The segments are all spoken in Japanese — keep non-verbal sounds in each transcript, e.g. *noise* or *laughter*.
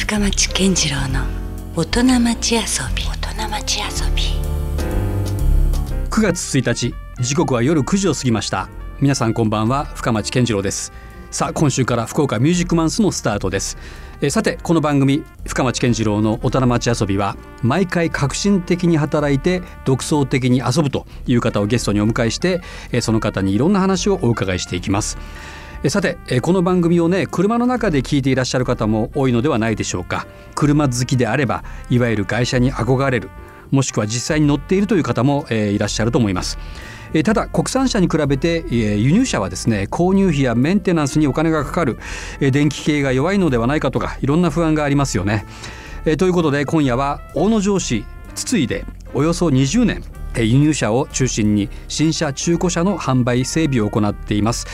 深町健次郎の大人町遊び。大人町遊び。9月1日時刻は夜9時を過ぎました。皆さんこんばんは深町健次郎です。さあ今週から福岡ミュージックマンスのスタートです。えさてこの番組深町健次郎の大人町遊びは毎回革新的に働いて独創的に遊ぶという方をゲストにお迎えしてえその方にいろんな話をお伺いしていきます。さてこの番組をね車の中で聞いていらっしゃる方も多いのではないでしょうか車好きであればいわゆる会社に憧れるもしくは実際に乗っているという方も、えいらっしゃると思います。えただ国産車に比べて、え輸入車はですね購入費やメンテナンスにお金がかかる、え電気系が弱いのではないかとかいろんな不安がありますよね。えということで今夜は大野城市筒井でおよそ20年輸入車を中心に新車中古車の販売整備を行っています。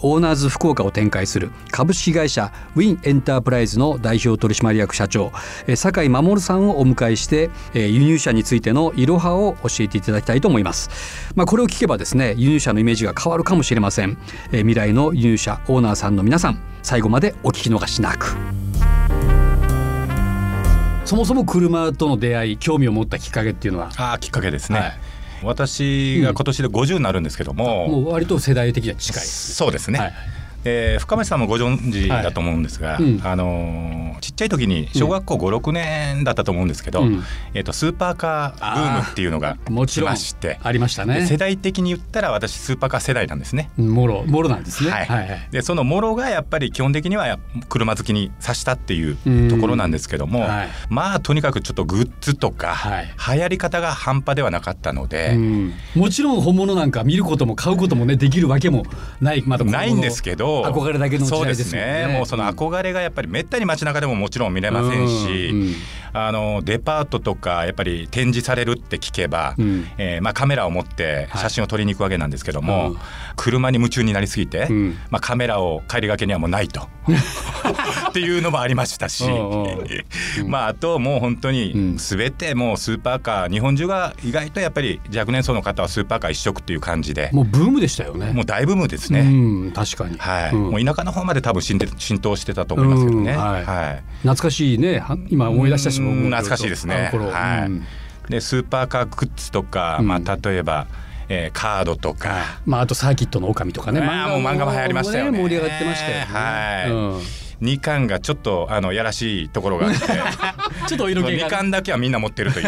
オーナーズ福岡を展開する株式会社ウィンエンタープライズの代表取締役社長。え酒井守さんをお迎えして輸入車についてのいろはを教えていただきたいと思います。まあこれを聞けばですね輸入車のイメージが変わるかもしれません。未来の輸入車オーナーさんの皆さん最後までお聞き逃しなく。そもそも車との出会い興味を持ったきっかけっていうのは？あーきっかけですね、はい。私が今年で50になるんですけども、もう割と世代的には近いそうですね、はいえー深町さんもご存知だと思うんですが、はい。うん。あのーちっちゃい時に小学校56年だったと思うんですけど、うん。えー、とスーパーカーブームっていうのが来もちろんましてありましたで世ね代的に言ったら私スーパーカー世代なんですね。もろもろなんですね。はい。はいはい。でそのもろがやっぱり基本的にはや車好きにさしたっていううん。ところなんですけども、はい。まあとにかくちょっとグッズとか、はい。流行り方が半端ではなかったので、うん。もちろん本物なんか見ることも買うこともねできるわけもないまないんですけど憧れだけの時そうで代ですねね。もうその憧れがやっぱりめったに街中でももちろん見れませんし、あのデパートとかやっぱり展示されるって聞けば、うん。えーまあ、カメラを持って写真を撮りに行くわけなんですけども、うん。車に夢中になりすぎて、うん。まあ、カメラを帰りがけにはもうないと *laughs* っていうのもありましたし、うんうんまあ、あともう本当うん。に全てもうスーパーカー日本中が意外とやっぱり若年層の方はスーパーカー一色っていう感じで。もうブームでしたよね。もう大ブームですね。うん確かに。はい、うん。もう田舎の方まで多分浸透浸透してたと思いますけどね。うんはい。はい。懐かしいね。は今思い出したしも懐かしいですね。はいうん。でスーパーカーグッズとか、うん。まあ、例えば、えーカードとか、まああとサーキットの狼とかね。あーもう漫画も流行りましたよね。盛り上がってましたよね。はい。うん。2巻がちょっとあのやらしいところがあって。*laughs* ちょっとお色気2が巻だけはみんな持ってるとい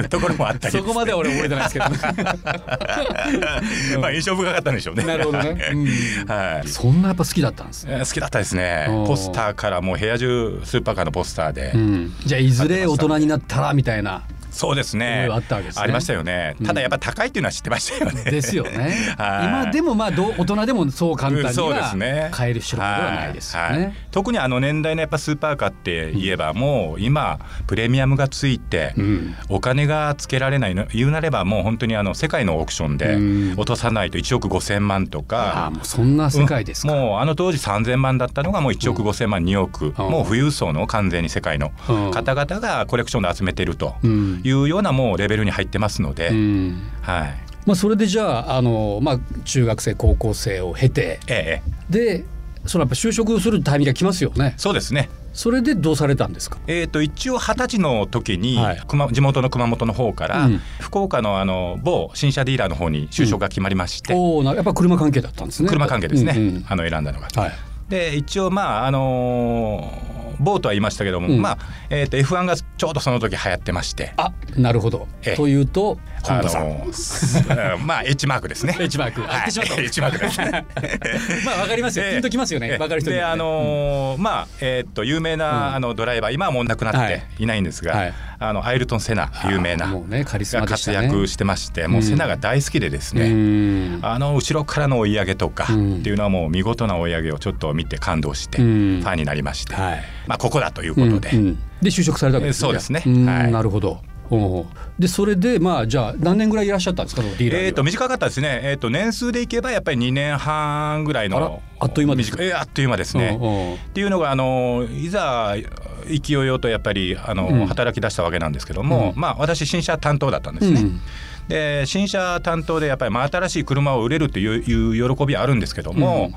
う *laughs* ところもあったりそこまでは俺覚えてないですけど。*laughs* まあ印象深かったんでしょうね。なるほどね。うん。はい。そんなやっぱ好きだったんですね。えー好きだったですね。ポスターからもう部屋中スーパーカーのポスターで、うん。じゃあいずれ大人になったらみたいなそうですね。はあったわけですね。ありましたよね、うん。ただやっぱ高いっていうのは知ってましたよね。ですよね。*laughs* はい。今でもまあどう大人でもそう簡単にはね。買える代物ではないですよはいはい。ね特にあの年代のやっぱスーパーカーって言えばもう今プレミアムがついてうん。お金がつけられないの言うなればもう本当にあの世界のオークションでうん。落とさないと1億5,000万とああか。もうそんな世界ですか。もうあの当時3,000万だったのがもう1億5,000万2億。うん。もう富裕層の完全に世界のうん。方々がコレクションで集めてると。うんいうようなもうレベルに入ってますので、うん。はい、まあそれでじゃああのまあ中学生高校生を経てええ、でそのやっぱ就職するタイミングが来ますよね。そうですね。それでどうされたんですか？えー、と一応二十歳の時に、はい。熊地元の熊本の方から、うん。福岡のあの某新車ディーラーの方に就職が決まりまして、おおやっぱ車関係だったんですね。車関係ですね、うんうん。あの選んだのが。はい。で一応まああのー某とは言いましたけども、うん。まあ、えー、と F1 がちょうどその時流行ってまして。あなるほど。ええ。というと本あ田さん。のー *laughs* まあ H マークですね。*laughs* H マーク。あはい、H マーク。です。*laughs* まあわかりますよ。ええ。ピンときますよね。わかる人に。であのーまあえーっと有名な、うん。あのドライバー今はもう亡くなっていないんですが、はいあのアイルトン・セナ有名なねカリスマが活躍してまして、もうセナが大好きでですね、うん。あの後ろからの追い上げとかってうんいうのはもう見事な追い上げをちょっと見て感動してうん。ファンになりまして、はい。まあここだということで、うんうん。で就職されたわけですね。そうですね。うん。はい。なるほど。でそれでまあじゃあ何年ぐらいいらっしゃったんですか？ディーラーえー、と短かったですね、えー、と年数でいけばやっぱり2年半ぐらいのあっという間ですえーあっという間ですね。うんう。んっていうのがあのいざ勢いよとやっぱりあの、うん。働き出したわけなんですけども、うん。まあ私新車担当だったんですね。うん。で新車担当でやっぱり真新しい車を売れるといういう喜びはあるんですけども、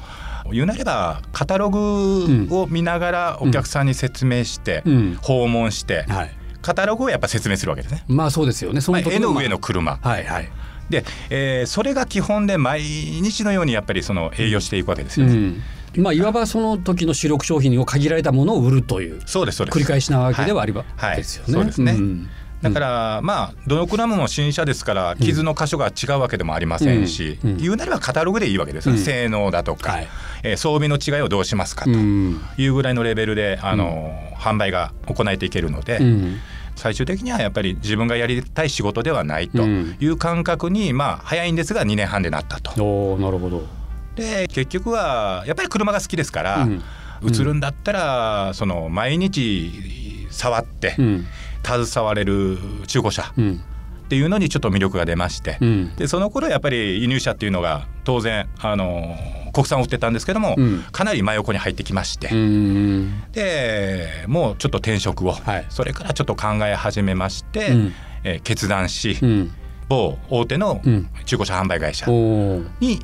うん。言うなればカタログを見ながらお客さんに説明して、うん。訪問して、はい。カタログをやっぱ説明するわけですね。まあそうですよね。そまあ、時絵の上まの車。あはいはい。で、えーそれが基本で毎日のようにやっぱりその営業していくわけですよね。うんまあいわばその時の主力商品を限られたものを売るというそうですそうです。繰り返しなわけではありば、はい。ですよね。そうですね。ん。だから、まあどのクラムも新車ですから傷の箇所が違うわけでもありませんし、うん。うん。言うなればカタログでいいわけですよ、うん。性能だとか、はい。えー装備の違いをどうしますかとうん。いうぐらいのレベルで、あの販売が行えていけるので、うん。最終的にはやっぱり自分がやりたい仕事ではないとうん。いう感覚に、まあ早いんですが2年半でなったと。おーなるほど。で結局はやっぱり車が好きですから、うん。映るんだったらその毎日触ってうん。携われる中古車うん。っていうのにちょっと魅力が出まして、うん。でその頃やっぱり輸入車っていうのが当然あの国産を売ってたんですけども、うん。かなり真横に入ってきまして、うんでもうちょっと転職を、はい。それからちょっと考え始めまして、うん。えー決断し、うん。某大手のうん。中古車販売会社にえー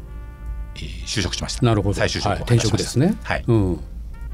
就職しました。なるほど。再就職をはい転職ですね。はいうん。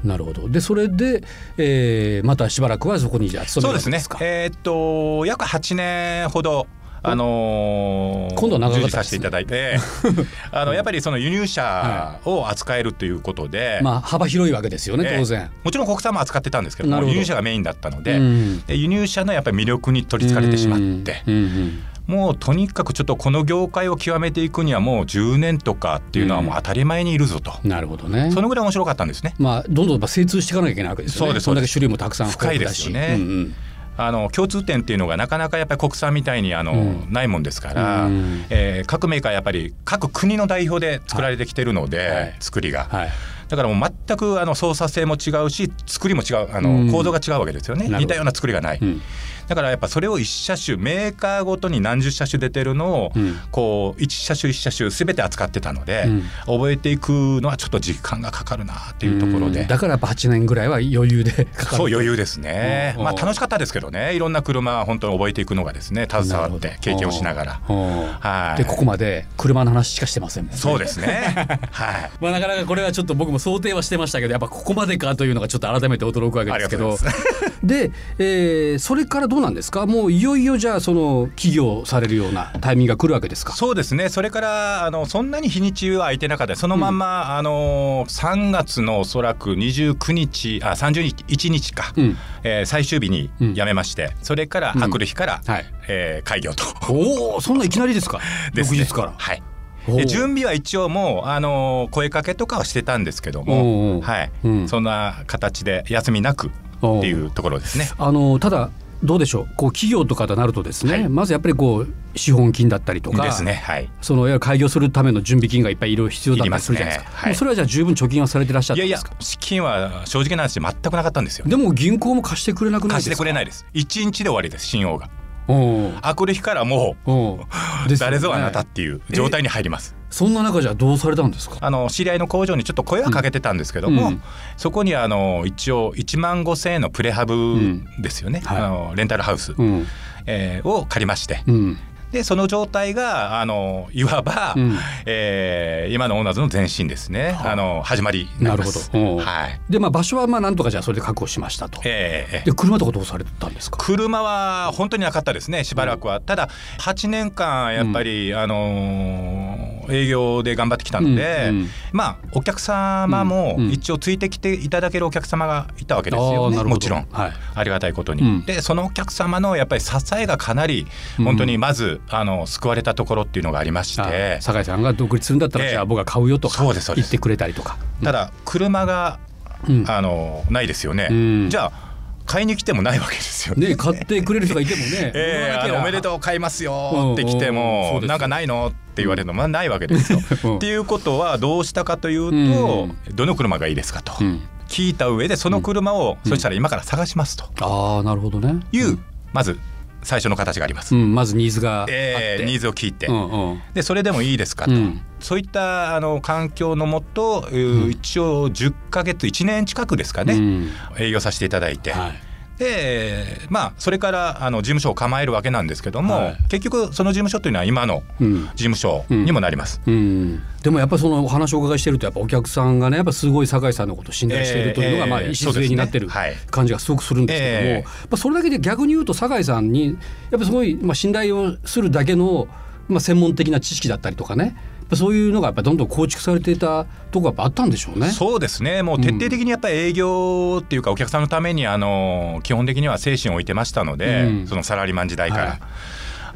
なるほど。でそれで、えーまたしばらくはそこにじゃあ勤そうですねめるわけですか。。えーっと約8年ほど。あのー今度は長かさせていただいて *laughs* あのやっぱりその輸入車を扱えるということで、まあ幅広いわけですよねえー当然。もちろん国産も扱ってたんですけど輸入車がメインだったので,、うんで輸入車のやっぱり魅力に取りつかれてしまって、うんうんもうとにかくちょっとこの業界を極めていくにはもう10年とかっていうのはもう当たり前にいるぞと、うんなるほどね。そのぐらい面白かったんですね。まあどんどん精通していかなきゃいけないわけですよね。そうです。そんだけ種類もたくさん深いですよね。うんうん。あの共通点っていうのがなかなかやっぱり国産みたいにあの、うん。ないもんですから、うんえー各メーカーやっぱり各国の代表で作られてきてるので、はい。作りが、はい。だからもう全くあの操作性も違うし作りも違う。あうん。の構造が違うわけですよね、似たような作りがない、うんだからやっぱそれを一車種メーカーごとに何十車種出てるのを、うん。こう一車種一車種全て扱ってたので、うん。覚えていくのはちょっと時間がかかるなっていうところで、うん。だからやっぱ8年ぐらいは余裕でかかる。そう余裕ですね、うん。まあ楽しかったですけどね。いろんな車は本当に覚えていくのがですね携わって経験をしながら。うん。はい。でここまで車の話しかしてませんもんね。そうですね。はい。*laughs* まあ、なかなかこれはちょっと僕も想定はしてましたけどやっぱここまでかというのがちょっと改めて驚くわけですけど。ありがとうございで、えーそれからどうなんですか？もういよいよじゃあその起業されるようなタイミングが来るわけですか？そうですね。それからあのそんなに日にちは空いてなかった。そのまんま、あの3月のおそらく29日あ31日か、うん。えー最終日に辞めまして、それからうん。あくる日から、はい。えー開業と。おおそんないきなりですか？*laughs* ですね。翌日から。はい。準備は一応もうあの声かけとかはしてたんですけども、はい。うん。そんな形で休みなくっていうところですね。あのただどうでしょうこう企業とかとなるとですね、はいまずやっぱりこう資本金だったりとかですね。はい。その開業するための準備金がいっぱいいろいろ必要だったりするじゃないですかねはいそれはじゃあ十分貯金はされてらっしゃったいやいやんですか資金は正直な話全くなかったんですよ。でも銀行も貸してくれなくないですか？貸してくれないです。一日で終わりです信用が。あくる日からもおう誰ぞあなたっていう状態に入ります。そんな中じゃあどうされたんですか？あの知り合いの工場にちょっと声はかけてたんですけども、うん。そこにあの一応1万5千円のプレハブですよね、はい。あのレンタルハウス、うん。えーを借りまして、うんでその状態があのいわば、うん。えー今のオーナーズの前身ですね、はあ。あの始まりになるほど。はい。でまあ場所はまあなんとかじゃあそれで確保しましたと。えーえーで車とかどうされたんですか？車は本当になかったですねしばらくは、ただ8年間やっぱり、あのー営業で頑張ってきたので、うんうん。まあお客様もうんうん。一応ついてきていただけるお客様がいたわけですあよね、ーなるほど。もちろん。はい。ありがたいことに、うん。でそのお客様のやっぱり支えがかなりうん。本当にまず、あの救われたところっていうのがありまして、あ酒井さんが独立するんだったら、ええ。じゃあ僕が買うよとか言ってくれたりとか。ただ車が、うん。あのないですよね、うん。じゃあ買いに来てもないわけですよね。ね買ってくれる人がいてもね。*laughs* ええあのおめでとう買いますよって来てもなんかないのって言われるのまあないわけですよ。うん。っていうことはどうしたかというと、どの車がいいですかと。うん。聞いた上でその車を、うん。そしたら今から探しますと。ああなるほどね。いう、まず最初の形があります。うん、まずニーズがあって、えーニーズを聞いて、うんうん。でそれでもいいですかと、うん。そういったあの環境のもと、えーうん。一応10ヶ月1年近くですかね、うん。営業させていただいて、はいでまあそれからあの事務所を構えるわけなんですけども、はい。結局その事務所というのは今のうん。事務所にもなります。うん、でもやっぱりそのお話をお伺いしてるとやっぱお客さんがねやっぱすごい酒井さんのことを信頼しているというのがええまあ礎になってる感じがすごくするんですけども、ええ。やっぱそれだけで逆に言うと酒井さんにやっぱすごいまあ信頼をするだけのまあ専門的な知識だったりとかねそういうのがやっぱどんどん構築されていたとこがあったんでしょうね。そうですねもう徹底的にやっぱり営業っていうかお客さんのためにあの基本的には精神を置いてましたので、うんそのサラリーマン時代から。はい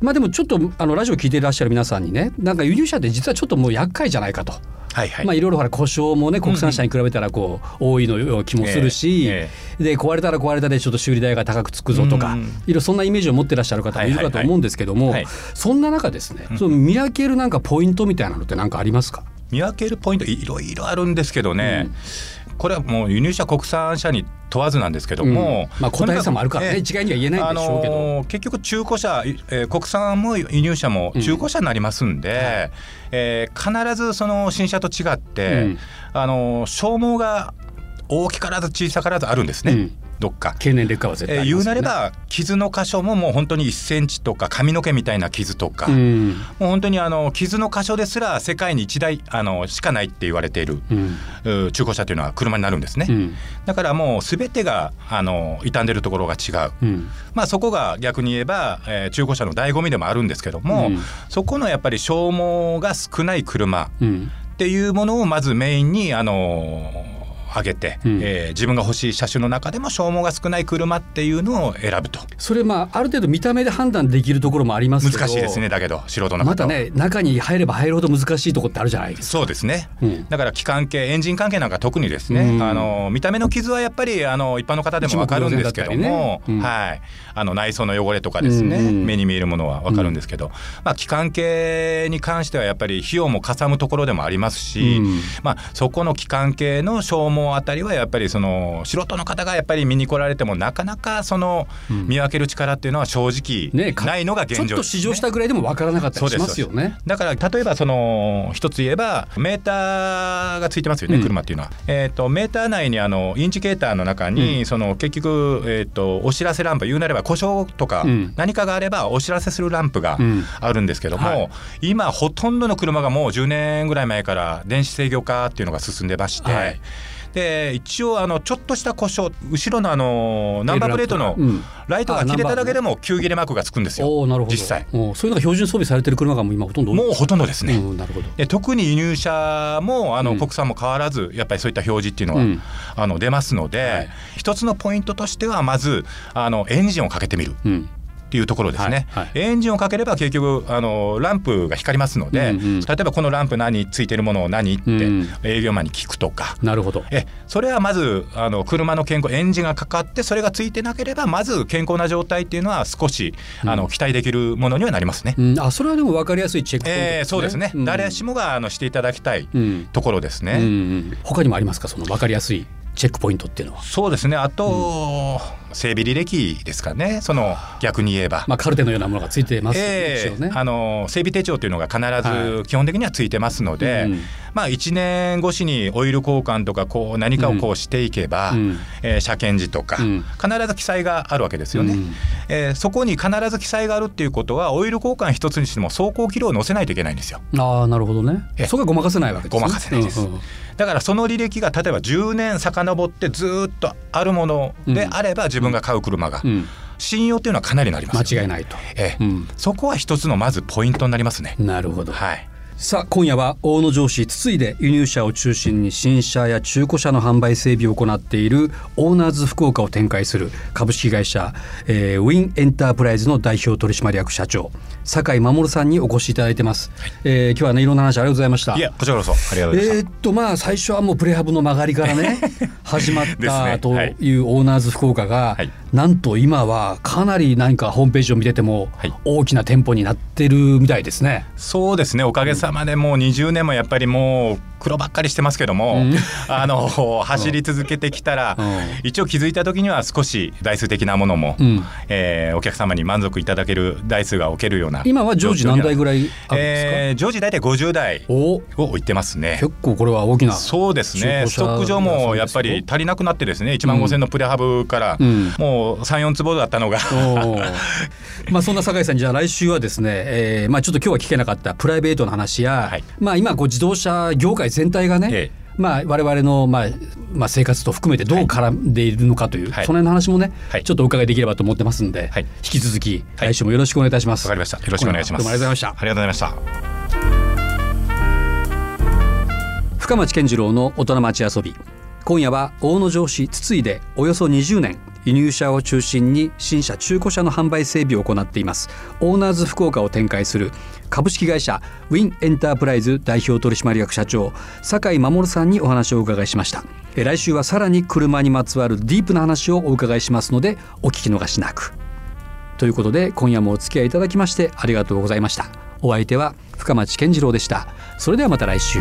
まあでもちょっとあのラジオ聞いていらっしゃる皆さんにねなんか輸入車って実はちょっともう厄介じゃないかと。はいはい。まあいろいろほら故障もね国産車に比べたらこう多いのような気もするし、えで壊れたら壊れたでちょっと修理代が高くつくぞとか、うん。いろいろそんなイメージを持ってらっしゃる方もいるかと思うんですけども、そんな中ですね、その見分けるなんかポイントみたいなのって何かありますか？見分けるポイントいろいろあるんですけどね、これはもう輸入車国産車に問わずなんですけども、うん。まあ個体差もあるからね。とに一概には言えないんでしょうけど。あのー結局中古車、えー国産も輸入車も中古車になりますんで、えー必ずその新車と違って、うん。あのー消耗が大きからず小さからずあるんですね、うん。どっか。経年劣化は絶対えー言うありますよね。なれば傷の箇所ももう本当に1センチとか髪の毛みたいな傷とか、うん。もう本当にあの傷の箇所ですら世界に1台あのしかないって言われている、うん。う中古車というのは車になるんですね、うん。だからもう全てがあの傷んでるところが違う、うん。まあ、そこが逆に言えば、えー中古車の醍醐味でもあるんですけども、うん。そこのやっぱり消耗が少ない車うん。っていうものをまずメインにあの上げて、うん。えー自分が欲しい車種の中でも消耗が少ない車っていうのを選ぶと。それまあある程度見た目で判断できるところもありますけど。難しいですね。だけど素人のまたね中に入れば入るほど難しいところってあるじゃないですか。そうですね、うん。だから機関系エンジン関係なんか特にですね、うん。あの見た目の傷はやっぱりあの一般の方でも分かるんですけども、ねうん。はい、あの内装の汚れとかですね、うん。うん。目に見えるものは分かるんですけど、まあ、機関系に関してはやっぱり費用もかさむところでもありますし、うん。まあ、そこの機関系の消耗あたりはやっぱりその素人の方がやっぱり見に来られてもなかなかそのうん。見分ける力っていうのは正直ないのが現状。ねちょっと試乗したぐらいでもわからなかったりしますよね。だから例えばその一つ言えばメーターがついてますよね、うん。車っていうのは。えー、とメーター内にあのインジケーターの中に、うん。その結局、えー、とお知らせランプ言うなれば故障とかうん。何かがあればお知らせするランプがうん。あるんですけども、はい。今ほとんどの車がもう10年ぐらい前から電子制御化っていうのが進んでまして。はいで一応あのちょっとした故障後ろのあのナンバープレートのうん。ライトが切れただけでも急切れマークがつくんですよ。おーなるほど。実際。そういうのが標準装備されてる車がもう今ほとんどもうほとんどですね、うん。なるほど。で特に輸入車もあの、うん国産も変わらずやっぱりそういった表示っていうのは、うん。あの出ますので、はい。一つのポイントとしてはまずあのエンジンをかけてみる。うんっていうところですね、はいはい。エンジンをかければ結局あのランプが光りますので、うんうん例えばこのランプ何ついてるものを何ってうん営業マンに聞くとか。なるほど。えそれはまずあの車の健康エンジンがかかってそれがついてなければまず健康な状態っていうのは少しあの期待できるものにはなりますね。うん、あそれはでも分かりやすいチェックポイントえーそうですね、ん。誰しもがあのしていただきたいうん。ところですね。うんうん、他にもありますか？その分かりやすいチェックポイントっていうのは。そうですね。あと、整備履歴ですかね。その逆に言えば。まあ、カルテのようなものがついてますね。えあの整備手帳というのが必はず基本的にはついてますので、うんまあ、1年越しにオイル交換とかこう何かをこうしていけば、うん。えー車検時とか、うん。必ず記載があるわけですよね、うんえーそこに必ず記載があるっていうことはオイル交換一つにしても走行記録を載せないといけないんですよ。ああなるほどね。えそこはごまかせないわけですね。ごまかせないですうんうんだからその履歴が例えば10年遡ってずーっとあるものであれば自分が買う車が、うん信用っていうのはかなりなりますよね、間違いないと。ええうんそこは一つのまずポイントになりますね。なるほど。はいさあ今夜は大野城市筒井で輸入車を中心に新車や中古車の販売整備を行っているオーナーズ福岡を展開する株式会社、えーウィンエンタープライズの代表取締役社長酒井守さんにお越しいただいてます、えー今日はねいろんな話ありがとうございました。いやこちらこそありがとうございましえーっとまあ最初はもうプレハブの曲がりからね *laughs* 始まったといいうオーナーズ福岡が、はい。なんと今はかなり何かホームページを見ててもはい。大きな店舗になってるみたいですね。たそうですねおかげさまでもう20年もやっぱりもう苦労ばっかりしてますけども、うん。あの走り続けてきたら、うん。一応気づいた時には少し台数的なものも、うん。えーお客様に満足いただける台数が置けるような今は常時何台ぐらいあるんですか、えー常時大体50台お。を置いてますね。結構これは大きなそうですね。ストック上もやっぱり足りなくなってですね1万5000のプレハブから、うん。もう34坪だったのが、まあそんな酒井さんじゃあ来週はですね、えーまあ、ちょっと今日は聞けなかったプライベートの話や、はい。まあ今こう自動車業界全体がね、ええ。まあ、我々の、まあまあ、生活と含めてどう絡んでいるのかという、はい。その辺の話もね、はい。ちょっとお伺いできればと思ってますんで、はい。引き続きはい。来週もよろしくお願いいたします。わかりました。よろしくお願いします。どうもありがとうございました。ありがとうございました。深町健次郎の大人町遊び今夜は大野城市筒井でおよそ20年輸入車を中心に新車中古車の販売整備を行っています。オーナーズ福岡を展開する株式会社ウィンエンタープライズ代表取締役社長酒井守さんにお話をお伺いしました。来週はさらに車にまつわるディープな話をお伺いしますのでお聞き逃しなく。ということで今夜もお付き合いいただきましてありがとうございました。お相手は深町健次郎でした。それではまた来週。